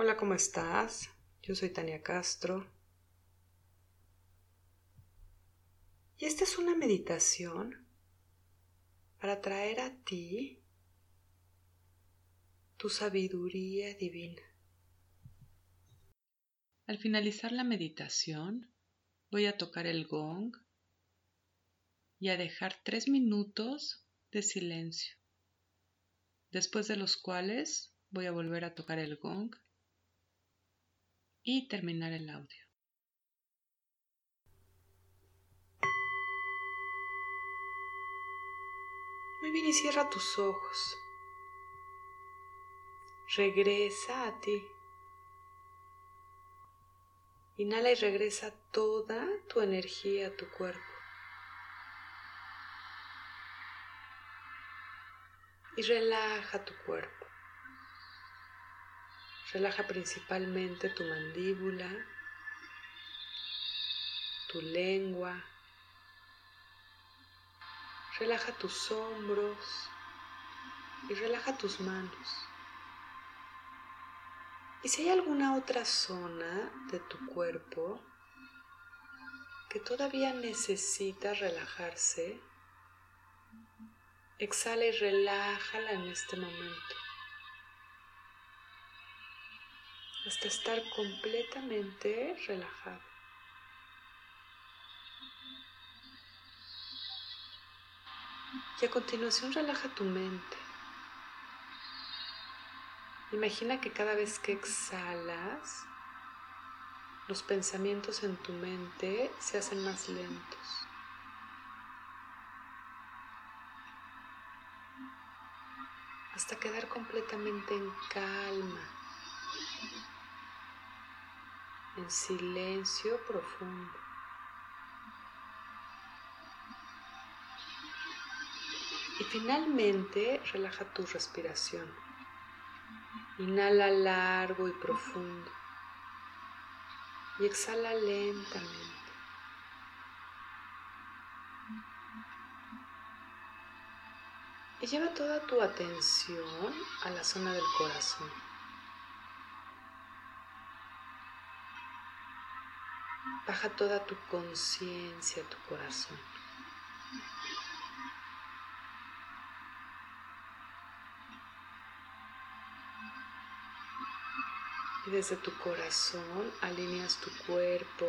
Hola, ¿cómo estás? Yo soy Tania Castro. Y esta es una meditación para traer a ti tu sabiduría divina. Al finalizar la meditación, voy a tocar el gong y a dejar tres minutos de silencio, después de los cuales voy a volver a tocar el gong y terminar el audio. Muy bien y cierra tus ojos. Regresa a ti. Inhala y regresa toda tu energía a tu cuerpo. Y relaja tu cuerpo. Relaja principalmente tu mandíbula, tu lengua. Relaja tus hombros y relaja tus manos. Y si hay alguna otra zona de tu cuerpo que todavía necesita relajarse, exhala y relájala en este momento. Hasta estar completamente relajado. Y a continuación relaja tu mente. Imagina que cada vez que exhalas, los pensamientos en tu mente se hacen más lentos. Hasta quedar completamente en calma en silencio profundo. Y finalmente relaja tu respiración. Inhala largo y profundo. Y exhala lentamente. Y lleva toda tu atención a la zona del corazón. Baja toda tu conciencia tu corazón. Y desde tu corazón alineas tu cuerpo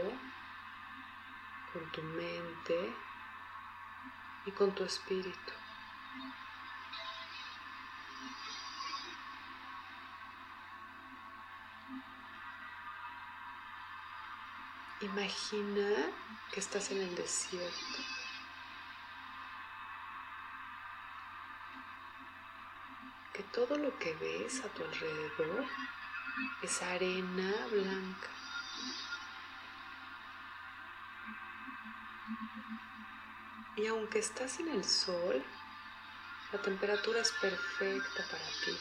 con tu mente y con tu espíritu. Imagina que estás en el desierto. Que todo lo que ves a tu alrededor es arena blanca. Y aunque estás en el sol, la temperatura es perfecta para ti.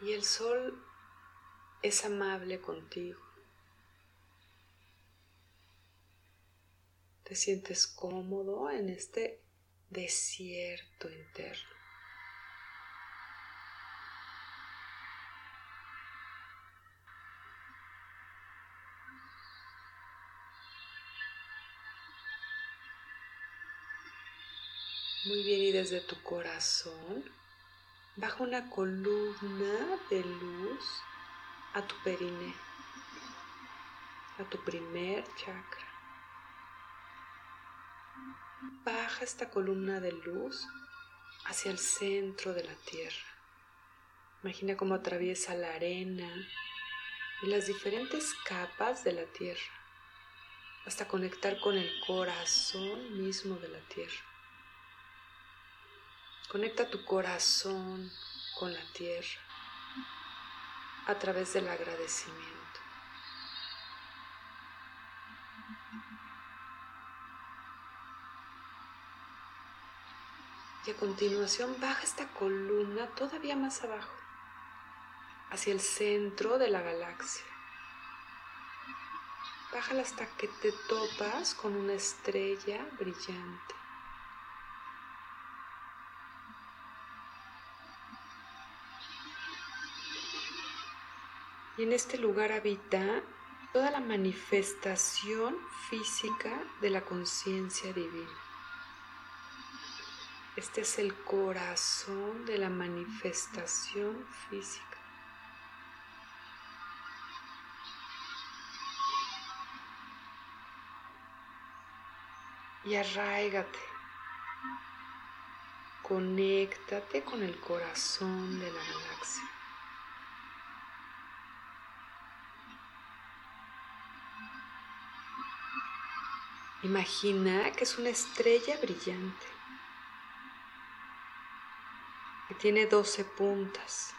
Y el sol es amable contigo. Te sientes cómodo en este desierto interno. Muy bien, y desde tu corazón baja una columna de luz a tu perine, a tu primer chakra. Baja esta columna de luz hacia el centro de la tierra. Imagina cómo atraviesa la arena y las diferentes capas de la tierra hasta conectar con el corazón mismo de la tierra. Conecta tu corazón con la tierra a través del agradecimiento. Y a continuación baja esta columna todavía más abajo, hacia el centro de la galaxia. Bájala hasta que te topas con una estrella brillante. Y en este lugar habita toda la manifestación física de la conciencia divina. Este es el corazón de la manifestación física. Y arraigate. Conéctate con el corazón de la galaxia. Imagina que es una estrella brillante que tiene 12 puntas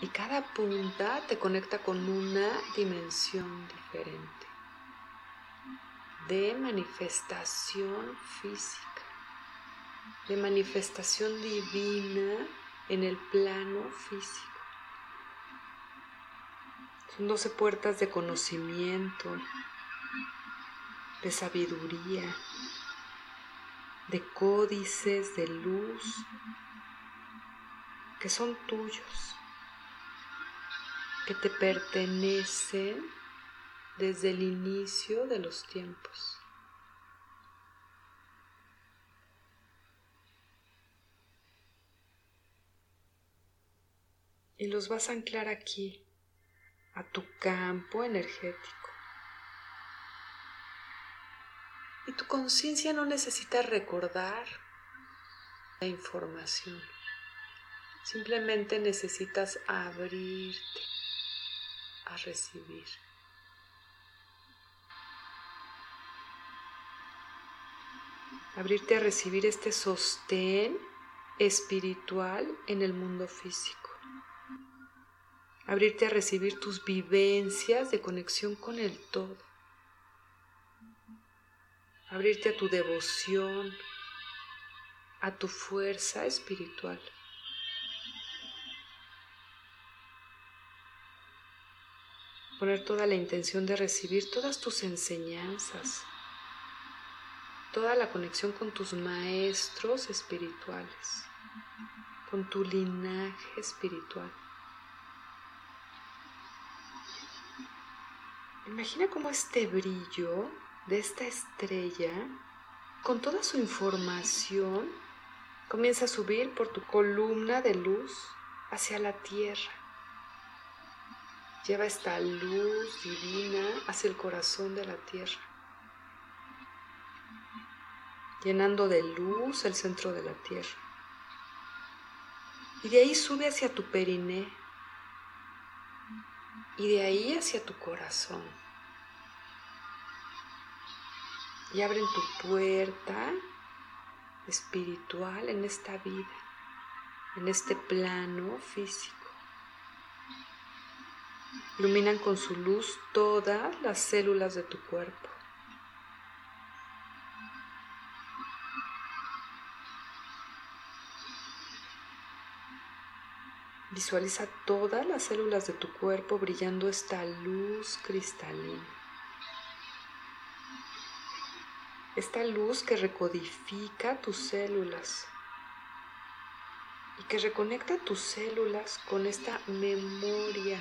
y cada punta te conecta con una dimensión diferente de manifestación física, de manifestación divina en el plano físico. Son 12 puertas de conocimiento, de sabiduría, de códices de luz que son tuyos, que te pertenecen desde el inicio de los tiempos. Y los vas a anclar aquí, a tu campo energético. Y tu conciencia no necesita recordar la información. Simplemente necesitas abrirte a recibir. Abrirte a recibir este sostén espiritual en el mundo físico. Abrirte a recibir tus vivencias de conexión con el todo abrirte a tu devoción, a tu fuerza espiritual. Poner toda la intención de recibir todas tus enseñanzas, toda la conexión con tus maestros espirituales, con tu linaje espiritual. Imagina cómo este brillo de esta estrella, con toda su información, comienza a subir por tu columna de luz hacia la tierra. Lleva esta luz divina hacia el corazón de la tierra, llenando de luz el centro de la tierra. Y de ahí sube hacia tu periné y de ahí hacia tu corazón y abren tu puerta espiritual en esta vida, en este plano físico. Iluminan con su luz todas las células de tu cuerpo. Visualiza todas las células de tu cuerpo brillando esta luz cristalina. Esta luz que recodifica tus células y que reconecta tus células con esta memoria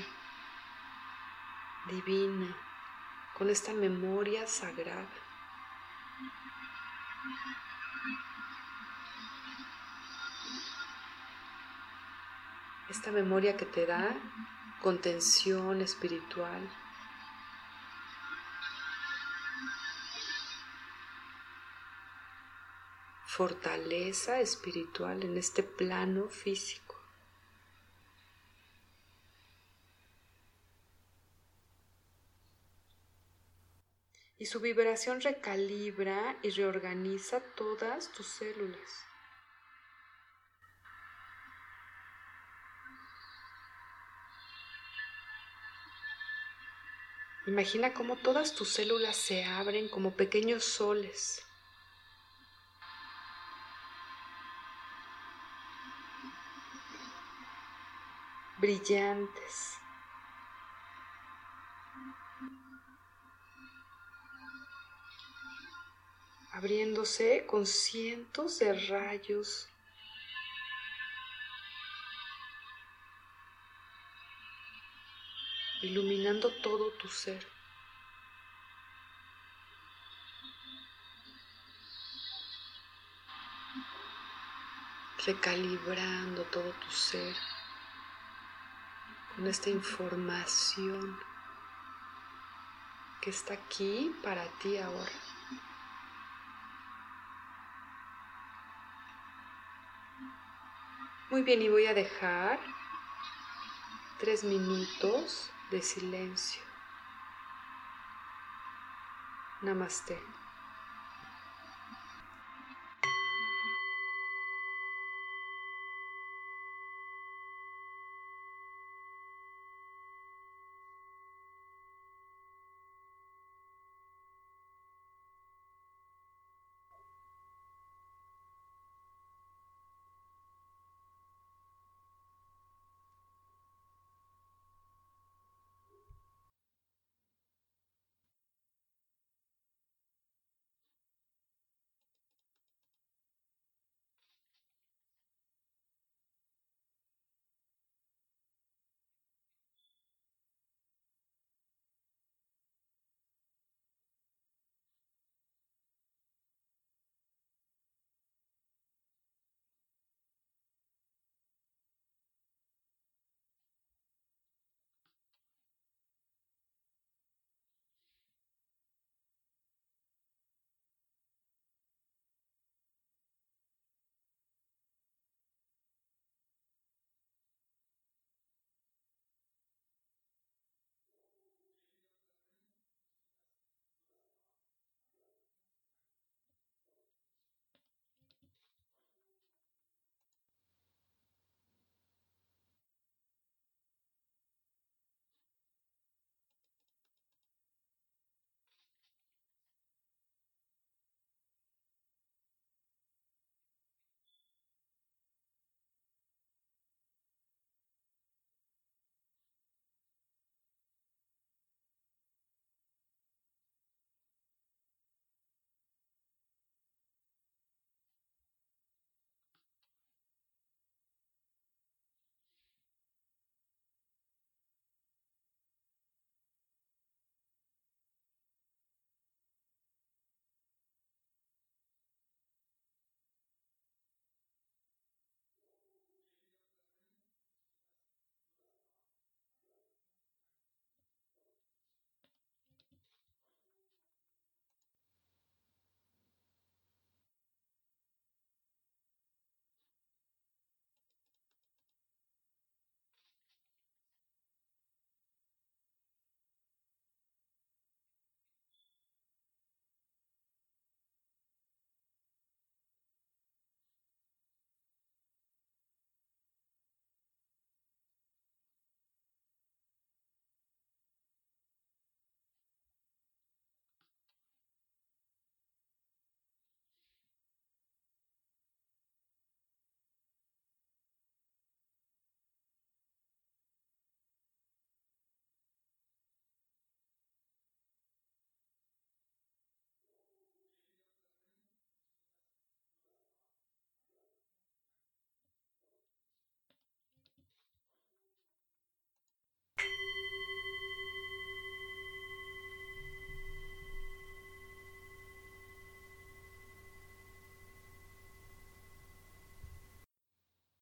divina, con esta memoria sagrada. Esta memoria que te da contención espiritual, fortaleza espiritual en este plano físico. Y su vibración recalibra y reorganiza todas tus células. Imagina cómo todas tus células se abren como pequeños soles brillantes. abriéndose con cientos de rayos iluminando todo tu ser. recalibrando todo tu ser con esta información que está aquí para ti ahora. Muy bien, y voy a dejar tres minutos de silencio. Namaste.